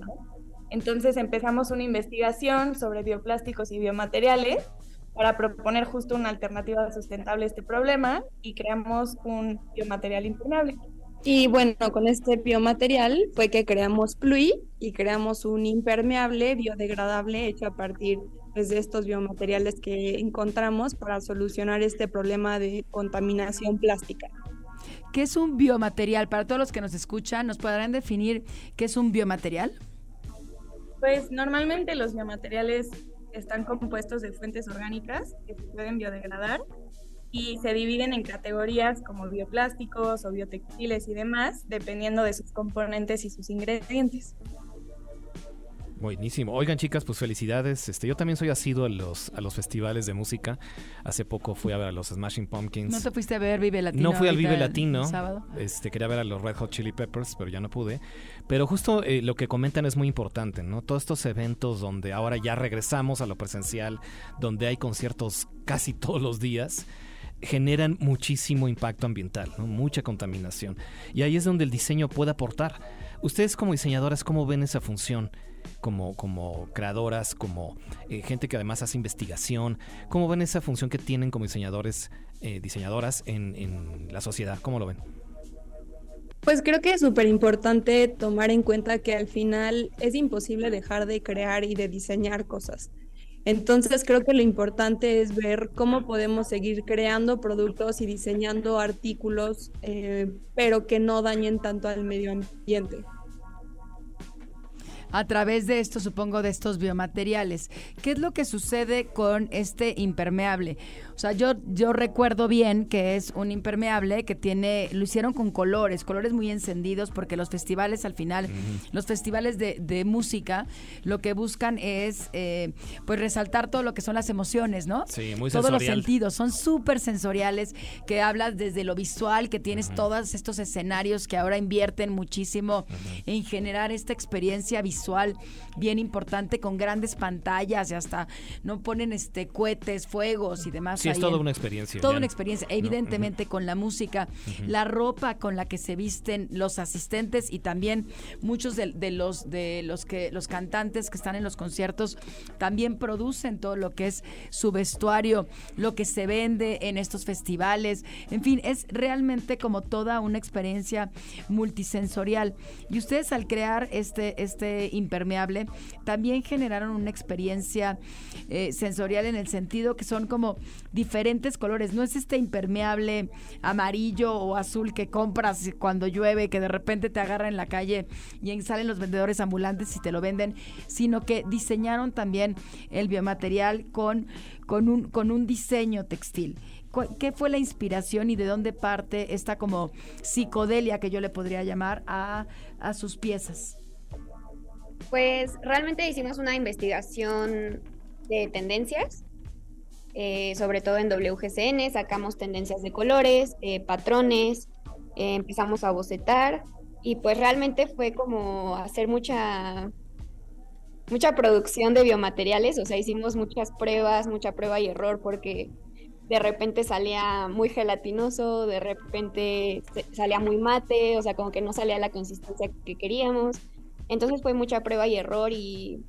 Entonces empezamos una investigación sobre bioplásticos y biomateriales para proponer justo una alternativa sustentable a este problema y creamos un biomaterial impermeable. Y bueno, con este biomaterial fue que creamos Plui y creamos un impermeable biodegradable hecho a partir pues, de estos biomateriales que encontramos para solucionar este problema de contaminación plástica. ¿Qué es un biomaterial? Para todos los que nos escuchan, ¿nos podrán definir qué es un biomaterial? Pues normalmente los biomateriales están compuestos de fuentes orgánicas que se pueden biodegradar y se dividen en categorías como bioplásticos o biotextiles y demás, dependiendo de sus componentes y sus ingredientes. Buenísimo. Oigan, chicas, pues felicidades. Este, yo también soy asiduo a los, a los festivales de música. Hace poco fui a ver a los Smashing Pumpkins. ¿No te fuiste a ver Vive Latino? No fui al Vive Latino. Este, quería ver a los Red Hot Chili Peppers, pero ya no pude. Pero justo eh, lo que comentan es muy importante, ¿no? Todos estos eventos donde ahora ya regresamos a lo presencial, donde hay conciertos casi todos los días generan muchísimo impacto ambiental, mucha contaminación. Y ahí es donde el diseño puede aportar. Ustedes como diseñadoras, ¿cómo ven esa función? Como, como creadoras, como eh, gente que además hace investigación, ¿cómo ven esa función que tienen como diseñadores, eh, diseñadoras en, en la sociedad? ¿Cómo lo ven? Pues creo que es súper importante tomar en cuenta que al final es imposible dejar de crear y de diseñar cosas. Entonces creo que lo importante es ver cómo podemos seguir creando productos y diseñando artículos, eh, pero que no dañen tanto al medio ambiente a través de esto, supongo, de estos biomateriales. ¿Qué es lo que sucede con este impermeable? O sea, yo, yo recuerdo bien que es un impermeable que tiene, lo hicieron con colores, colores muy encendidos, porque los festivales al final, los festivales de, música, lo que buscan es eh, pues resaltar todo lo que son las emociones, ¿no? Sí, muy Todos los sentidos, son súper sensoriales, que hablas desde lo visual, que tienes todos estos escenarios que ahora invierten muchísimo en generar esta experiencia visual bien importante con grandes pantallas y hasta no ponen este cohetes, fuegos y demás es toda una experiencia. Toda una experiencia, evidentemente con la música, la ropa con la que se visten los asistentes y también muchos de, los de los que los cantantes que están en los conciertos también producen todo lo que es su vestuario, lo que se vende en estos festivales, en fin, es realmente como toda una experiencia multisensorial. Y ustedes al crear este este impermeable también generaron una experiencia eh, sensorial en el sentido que son como diferentes colores. No es este impermeable amarillo o azul que compras cuando llueve, que de repente te agarra en la calle y salen los vendedores ambulantes y te lo venden, sino que diseñaron también el biomaterial con, con, un, con un diseño textil. ¿Qué fue la inspiración y de dónde parte esta como psicodelia que yo le podría llamar a, a sus piezas? Pues realmente hicimos una investigación de tendencias eh, sobre todo en WGCN, sacamos tendencias de colores, eh, patrones, eh, empezamos a bocetar y pues realmente fue como hacer mucha mucha producción de biomateriales, o sea, hicimos muchas pruebas, mucha prueba y error porque de repente salía muy gelatinoso, de repente salía muy mate, o sea, como que no salía la consistencia que queríamos. Entonces fue mucha prueba y error y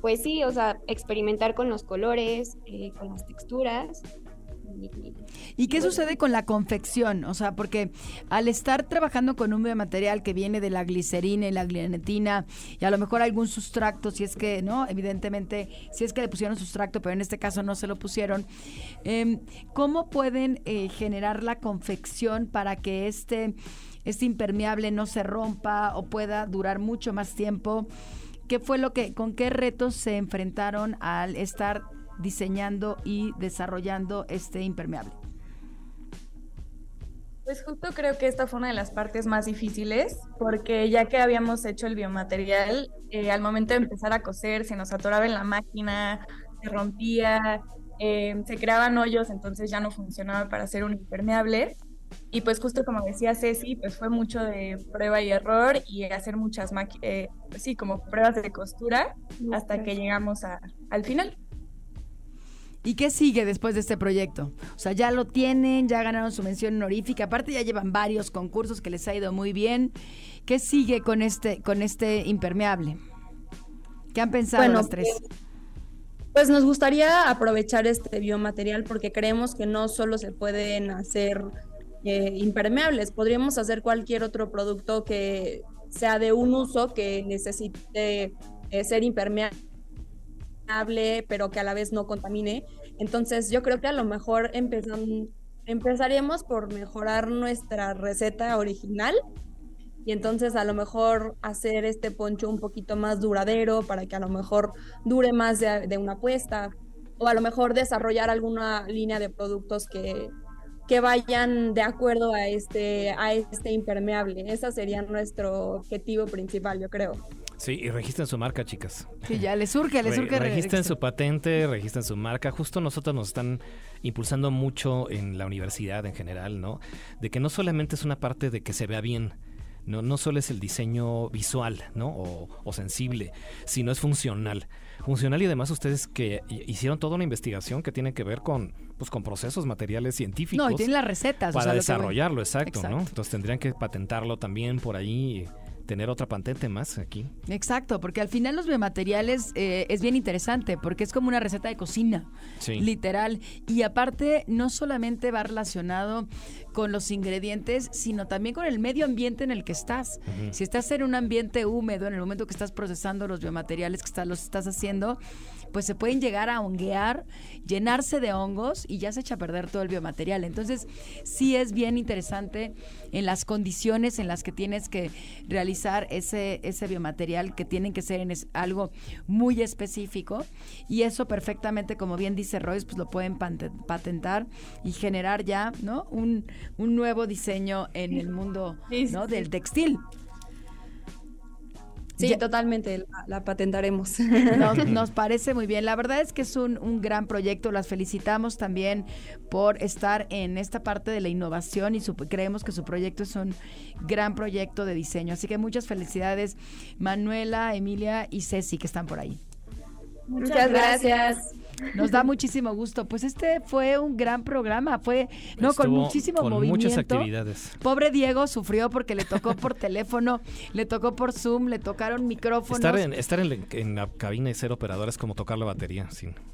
pues sí, o sea, experimentar con los colores, eh, con las texturas. ¿Y qué sucede con la confección? O sea, porque al estar trabajando con un biomaterial que viene de la glicerina y la glianetina y a lo mejor algún sustracto, si es que, ¿no? Evidentemente, si es que le pusieron sustracto, pero en este caso no se lo pusieron, em, ¿cómo pueden eh, generar la confección para que este, este impermeable no se rompa o pueda durar mucho más tiempo? ¿Qué fue lo que, con qué retos se enfrentaron al estar diseñando y desarrollando este impermeable? Pues justo creo que esta fue una de las partes más difíciles, porque ya que habíamos hecho el biomaterial, eh, al momento de empezar a coser se nos atoraba en la máquina, se rompía, eh, se creaban hoyos, entonces ya no funcionaba para hacer un impermeable. Y pues justo como decía Ceci, pues fue mucho de prueba y error y hacer muchas, eh, pues sí, como pruebas de costura hasta que llegamos a, al final. ¿Y qué sigue después de este proyecto? O sea, ya lo tienen, ya ganaron su mención honorífica, aparte ya llevan varios concursos que les ha ido muy bien. ¿Qué sigue con este, con este impermeable? ¿Qué han pensado bueno, las tres? Pues nos gustaría aprovechar este biomaterial porque creemos que no solo se pueden hacer eh, impermeables, podríamos hacer cualquier otro producto que sea de un uso que necesite eh, ser impermeable pero que a la vez no contamine. Entonces yo creo que a lo mejor empezan, empezaríamos por mejorar nuestra receta original y entonces a lo mejor hacer este poncho un poquito más duradero para que a lo mejor dure más de, de una puesta o a lo mejor desarrollar alguna línea de productos que, que vayan de acuerdo a este, a este impermeable. Ese sería nuestro objetivo principal, yo creo. Sí, y registren su marca, chicas. Sí, ya les surge, les surge. Re registren su patente, registren su marca. Justo nosotros nos están impulsando mucho en la universidad en general, ¿no? De que no solamente es una parte de que se vea bien, no, no solo es el diseño visual, ¿no? O, o sensible, sino es funcional funcional y además ustedes que hicieron toda una investigación que tiene que ver con pues con procesos materiales científicos. No, y tienen las recetas. Para desarrollarlo, exacto, exacto, ¿no? Entonces tendrían que patentarlo también por ahí tener otra patente más aquí. Exacto, porque al final los biomateriales eh, es bien interesante porque es como una receta de cocina, literal. Y aparte, no solamente va relacionado con los ingredientes, sino también con el medio ambiente en el que estás. Si estás en un ambiente húmedo, en el momento que estás procesando los biomateriales que está, los estás haciendo, pues se pueden llegar a honguear, llenarse de hongos y ya se echa a perder todo el biomaterial. Entonces, sí es bien interesante en las condiciones en las que tienes que realizar ese, ese biomaterial, que tienen que ser en algo muy específico. Y eso perfectamente, como bien dice Royce, pues lo pueden patentar y generar ya, ¿no? Un, un nuevo diseño en el mundo ¿no? del textil. Sí, totalmente, la, patentaremos. Nos, parece muy bien. La verdad es que es un, un, gran proyecto. Las felicitamos también por estar en esta parte de la innovación y creemos que su proyecto es un gran proyecto de diseño. Así que muchas felicidades, Manuela, Emilia y Ceci, que están por ahí. Muchas, gracias. Nos da muchísimo gusto. Pues este fue un gran programa, fue no con muchísimo con movimiento. Muchas actividades. Pobre Diego sufrió porque le tocó por teléfono, le tocó por Zoom, le tocaron micrófonos. Estar en, estar en, la cabina y ser operador es como tocar la batería,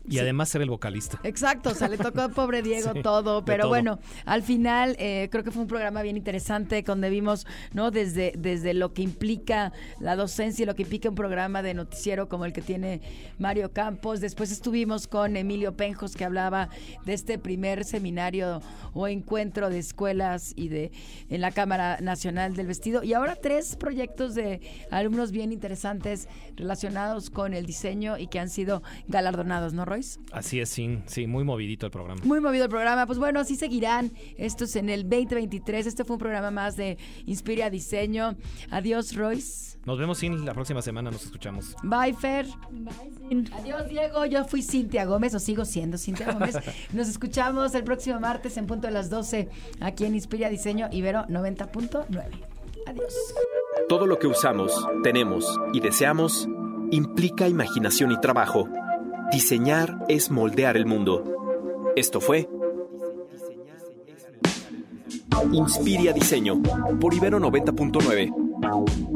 Y además ser el vocalista. Exacto, o sea, le tocó a pobre Diego todo, pero bueno, al final eh, creo que fue un programa bien interesante donde vimos, ¿no? Desde, desde lo que implica la docencia y lo que implica un programa de noticiero como el que tiene Mario Campos. Después estuvimos con Emilio Penjos que hablaba de este primer seminario o encuentro de escuelas y de en la Cámara Nacional del Vestido y ahora tres proyectos de alumnos bien interesantes relacionados con el diseño y que han sido galardonados, ¿no, Royce? Así es, sí, sí, muy movidito el programa. Muy movido el programa. Pues bueno, así seguirán estos en el 2023. Este fue un programa más de Inspira Diseño. Adiós, Royce. Nos vemos sin la próxima semana, nos escuchamos. Bye, Fer. Bye, Adiós, Diego. Yo fui Cintia Gómez, o sigo siendo Cintia Gómez. Nos escuchamos el próximo martes en punto de las 12 aquí en Inspira Diseño Ibero 90.9. Adiós. Todo lo que usamos, tenemos y deseamos implica imaginación y trabajo. Diseñar es moldear el mundo. Esto fue Inspira Diseño por Ibero 90.9.